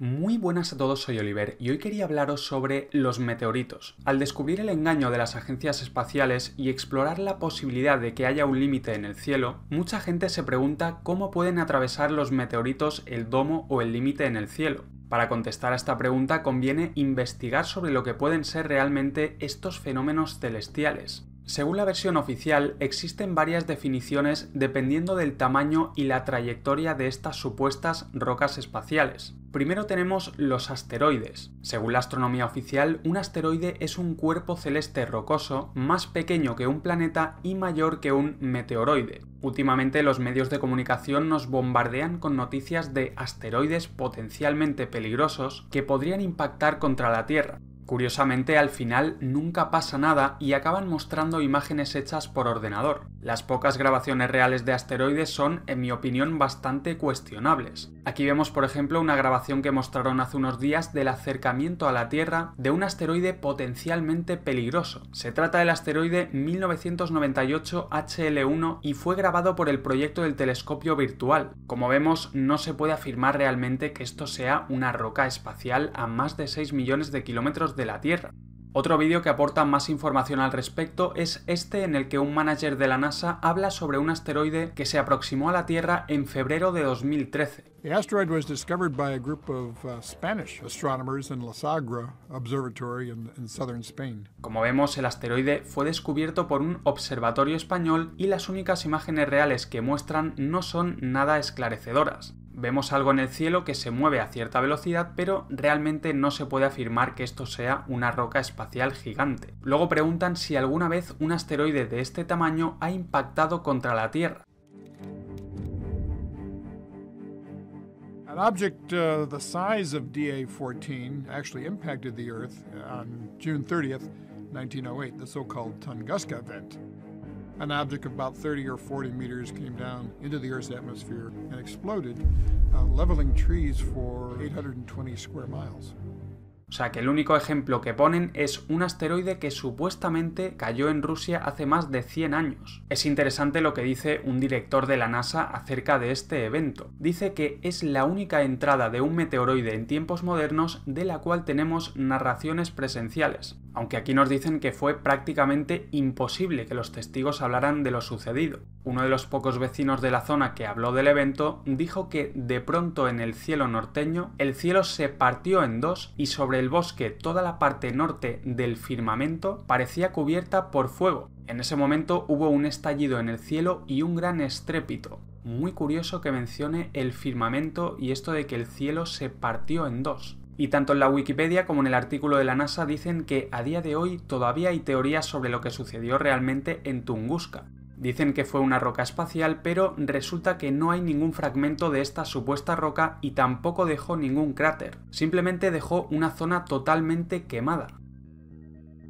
Muy buenas a todos, soy Oliver y hoy quería hablaros sobre los meteoritos. Al descubrir el engaño de las agencias espaciales y explorar la posibilidad de que haya un límite en el cielo, mucha gente se pregunta cómo pueden atravesar los meteoritos el domo o el límite en el cielo. Para contestar a esta pregunta conviene investigar sobre lo que pueden ser realmente estos fenómenos celestiales. Según la versión oficial, existen varias definiciones dependiendo del tamaño y la trayectoria de estas supuestas rocas espaciales. Primero tenemos los asteroides. Según la astronomía oficial, un asteroide es un cuerpo celeste rocoso más pequeño que un planeta y mayor que un meteoroide. Últimamente los medios de comunicación nos bombardean con noticias de asteroides potencialmente peligrosos que podrían impactar contra la Tierra. Curiosamente, al final nunca pasa nada y acaban mostrando imágenes hechas por ordenador. Las pocas grabaciones reales de asteroides son, en mi opinión, bastante cuestionables. Aquí vemos, por ejemplo, una grabación que mostraron hace unos días del acercamiento a la Tierra de un asteroide potencialmente peligroso. Se trata del asteroide 1998 HL1 y fue grabado por el proyecto del telescopio virtual. Como vemos, no se puede afirmar realmente que esto sea una roca espacial a más de 6 millones de kilómetros de la Tierra. Otro vídeo que aporta más información al respecto es este en el que un manager de la NASA habla sobre un asteroide que se aproximó a la Tierra en febrero de 2013. The asteroid was discovered by a group of uh, Spanish astronomers in La Sagra Observatory in, in southern Spain. Como vemos, el asteroide fue descubierto por un observatorio español y las únicas imágenes reales que muestran no son nada esclarecedoras. Vemos algo en el cielo que se mueve a cierta velocidad, pero realmente no se puede afirmar que esto sea una roca espacial gigante. Luego preguntan si alguna vez un asteroide de este tamaño ha impactado contra la Tierra. An object uh, the size of DA-14 actually impacted the Earth on June 30th, 1908, the so-called Tunguska event. An object of about 30 or 40 meters came down into the Earth's atmosphere and exploded, uh, leveling trees for 820 square miles. O sea que el único ejemplo que ponen es un asteroide que supuestamente cayó en Rusia hace más de 100 años. Es interesante lo que dice un director de la NASA acerca de este evento. Dice que es la única entrada de un meteoroide en tiempos modernos de la cual tenemos narraciones presenciales aunque aquí nos dicen que fue prácticamente imposible que los testigos hablaran de lo sucedido. Uno de los pocos vecinos de la zona que habló del evento dijo que de pronto en el cielo norteño el cielo se partió en dos y sobre el bosque toda la parte norte del firmamento parecía cubierta por fuego. En ese momento hubo un estallido en el cielo y un gran estrépito. Muy curioso que mencione el firmamento y esto de que el cielo se partió en dos. Y tanto en la Wikipedia como en el artículo de la NASA dicen que a día de hoy todavía hay teorías sobre lo que sucedió realmente en Tunguska. Dicen que fue una roca espacial, pero resulta que no hay ningún fragmento de esta supuesta roca y tampoco dejó ningún cráter. Simplemente dejó una zona totalmente quemada.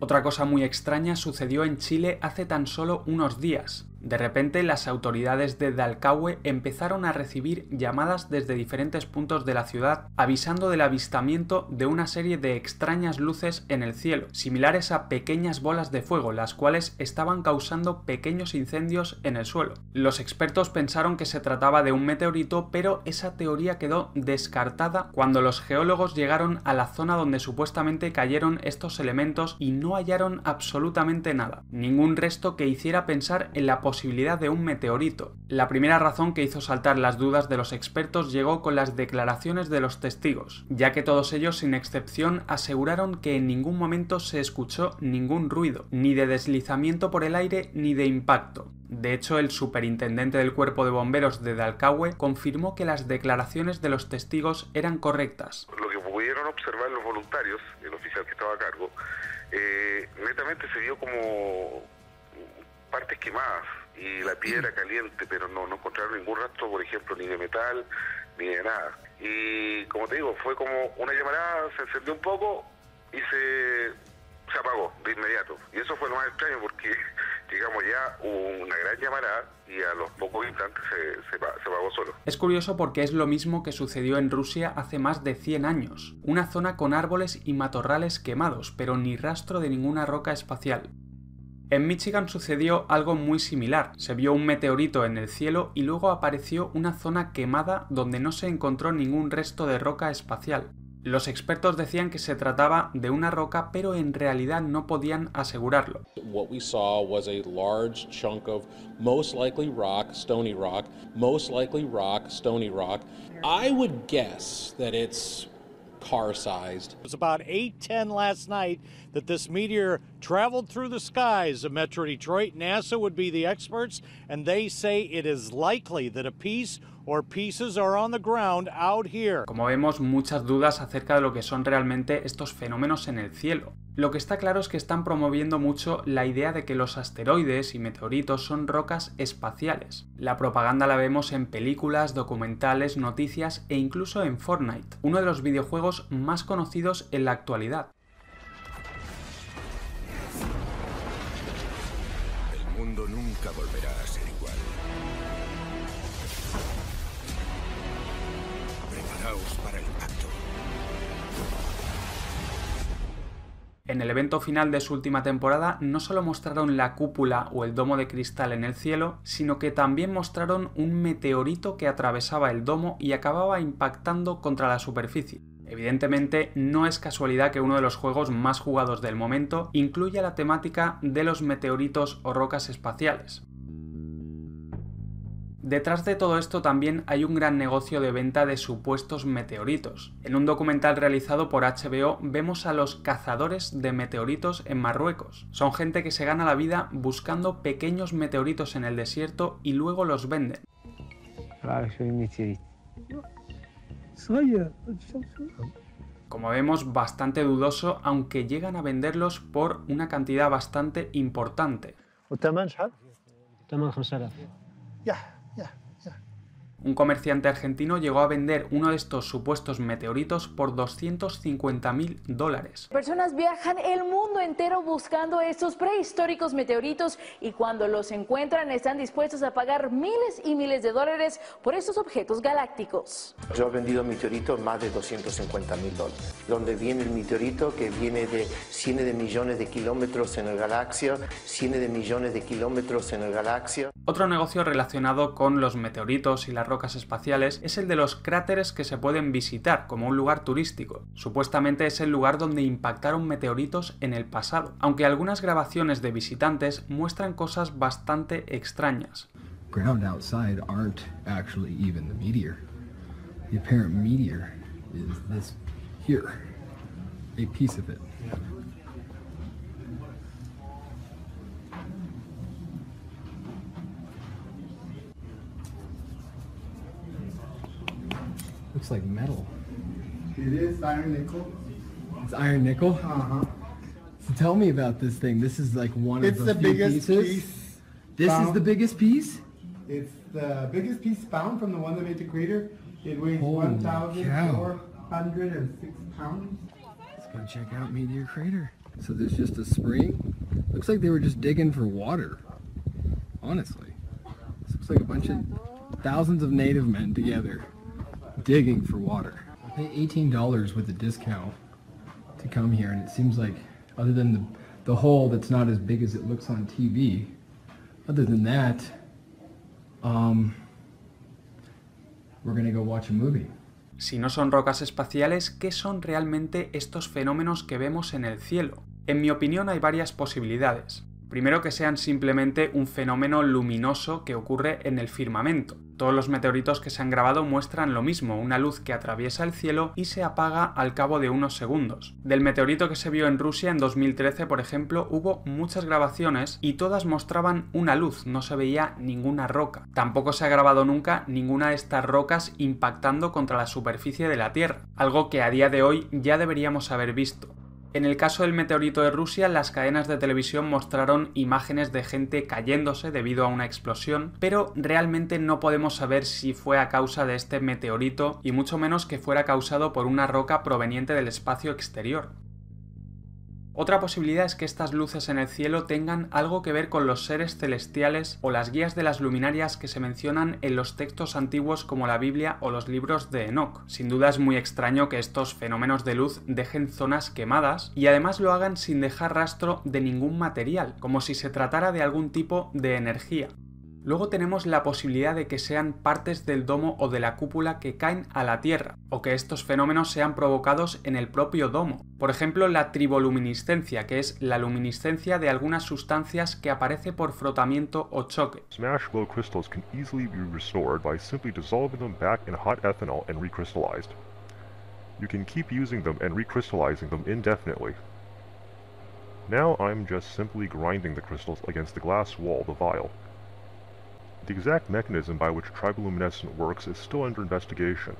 Otra cosa muy extraña sucedió en Chile hace tan solo unos días. De repente las autoridades de Dalcahue empezaron a recibir llamadas desde diferentes puntos de la ciudad avisando del avistamiento de una serie de extrañas luces en el cielo, similares a pequeñas bolas de fuego, las cuales estaban causando pequeños incendios en el suelo. Los expertos pensaron que se trataba de un meteorito, pero esa teoría quedó descartada cuando los geólogos llegaron a la zona donde supuestamente cayeron estos elementos y no hallaron absolutamente nada, ningún resto que hiciera pensar en la posibilidad posibilidad de un meteorito. La primera razón que hizo saltar las dudas de los expertos llegó con las declaraciones de los testigos, ya que todos ellos sin excepción aseguraron que en ningún momento se escuchó ningún ruido, ni de deslizamiento por el aire ni de impacto. De hecho, el superintendente del cuerpo de bomberos de Dalcahue confirmó que las declaraciones de los testigos eran correctas. Lo que pudieron observar los voluntarios, el oficial que estaba a cargo, eh, netamente se vio como partes quemadas y la piedra caliente, pero no, no encontraron ningún rastro, por ejemplo, ni de metal, ni de nada. Y como te digo, fue como una llamarada, se encendió un poco y se, se apagó de inmediato. Y eso fue lo más extraño porque, digamos, ya una gran llamarada y a los pocos instantes se, se, se, solo. Es curioso porque es lo mismo que sucedió en Rusia hace más de 100 años. Una zona con árboles y matorrales quemados, pero ni rastro de ninguna roca espacial. En Michigan sucedió algo muy similar. Se vio un meteorito en el cielo y luego apareció una zona quemada donde no se encontró ningún resto de roca espacial. Los expertos decían que se trataba de una roca, pero en realidad no podían asegurarlo. What we saw was a large chunk of most likely rock, stony rock, most likely rock, stony rock. I would guess that it's car sized. It was about 8:10 last night that this meteor traveled through the skies of Metro Detroit. NASA would be the experts and they say it is likely that a piece or pieces are on the ground out here. Como vemos, muchas dudas acerca de lo que son realmente estos fenómenos en el cielo. Lo que está claro es que están promoviendo mucho la idea de que los asteroides y meteoritos son rocas espaciales. La propaganda la vemos en películas, documentales, noticias e incluso en Fortnite, uno de los videojuegos más conocidos en la actualidad. El mundo nunca volverá a ser igual. Preparaos para el En el evento final de su última temporada no solo mostraron la cúpula o el domo de cristal en el cielo, sino que también mostraron un meteorito que atravesaba el domo y acababa impactando contra la superficie. Evidentemente no es casualidad que uno de los juegos más jugados del momento incluya la temática de los meteoritos o rocas espaciales. Detrás de todo esto también hay un gran negocio de venta de supuestos meteoritos. En un documental realizado por HBO vemos a los cazadores de meteoritos en Marruecos. Son gente que se gana la vida buscando pequeños meteoritos en el desierto y luego los venden. Como vemos, bastante dudoso, aunque llegan a venderlos por una cantidad bastante importante. Un comerciante argentino llegó a vender uno de estos supuestos meteoritos por 250 mil dólares. Personas viajan el mundo entero buscando estos prehistóricos meteoritos y cuando los encuentran están dispuestos a pagar miles y miles de dólares por estos objetos galácticos. Yo he vendido meteoritos más de 250 mil dólares. Donde viene el meteorito que viene de cientos de millones de kilómetros en la galaxia, cientos de millones de kilómetros en la galaxia. Otro negocio relacionado con los meteoritos y las rocas espaciales es el de los cráteres que se pueden visitar como un lugar turístico. Supuestamente es el lugar donde impactaron meteoritos en el pasado, aunque algunas grabaciones de visitantes muestran cosas bastante extrañas. ground outside aren't actually even the meteor. The apparent meteor is this here, a piece of it. Looks like metal. It is iron nickel. It's iron nickel. Uh huh. So tell me about this thing. This is like one It's of the, the biggest pieces. piece. This is the biggest piece. It's the biggest piece found from the one that made the crater. It weighs Holy 1,406 pounds. Let's go check out Meteor Crater. So there's just a spring. Looks like they were just digging for water. Honestly, this looks like a bunch of thousands of native men together digging for water. I pay $18 with a discount to come here, and it seems like, other than the the hole that's not as big as it looks on TV, other than that, um, we're gonna go watch a movie. Si no son rocas espaciales, ¿qué son realmente estos fenómenos que vemos en el cielo? En mi opinión hay varias posibilidades. Primero que sean simplemente un fenómeno luminoso que ocurre en el firmamento. Todos los meteoritos que se han grabado muestran lo mismo, una luz que atraviesa el cielo y se apaga al cabo de unos segundos. Del meteorito que se vio en Rusia en 2013, por ejemplo, hubo muchas grabaciones y todas mostraban una luz, no se veía ninguna roca. Tampoco se ha grabado nunca ninguna de estas rocas impactando contra la superficie de la Tierra, algo que a día de hoy ya deberíamos haber visto. En el caso del meteorito de Rusia, las cadenas de televisión mostraron imágenes de gente cayéndose debido a una explosión, pero realmente no podemos saber si fue a causa de este meteorito y mucho menos que fuera causado por una roca proveniente del espacio exterior. Otra posibilidad es que estas luces en el cielo tengan algo que ver con los seres celestiales o las guías de las luminarias que se mencionan en los textos antiguos como la Biblia o los libros de Enoch. Sin duda es muy extraño que estos fenómenos de luz dejen zonas quemadas y además lo hagan sin dejar rastro de ningún material, como si se tratara de algún tipo de energía. Luego tenemos la posibilidad de que sean partes del domo o de la cúpula que caen a la Tierra, o que estos fenómenos sean provocados en el propio domo. Por ejemplo, la triboluminiscencia, que es la luminiscencia de algunas sustancias que aparece por frotamiento o choque. Smash glow crystals can easily be restored by simply dissolving them back in hot ethanol and recrystallized. You can keep using them and recrystallizing them indefinitely. Now I'm just simply grinding the crystals against the glass wall of the vial. The exact mechanism by which triboluminescent works is still under investigation.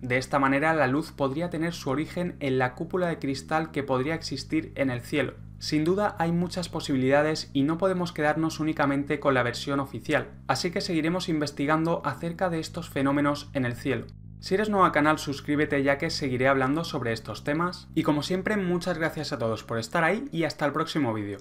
De esta manera la luz podría tener su origen en la cúpula de cristal que podría existir en el cielo. Sin duda hay muchas posibilidades y no podemos quedarnos únicamente con la versión oficial, así que seguiremos investigando acerca de estos fenómenos en el cielo. Si eres nuevo al canal suscríbete ya que seguiré hablando sobre estos temas y como siempre muchas gracias a todos por estar ahí y hasta el próximo vídeo.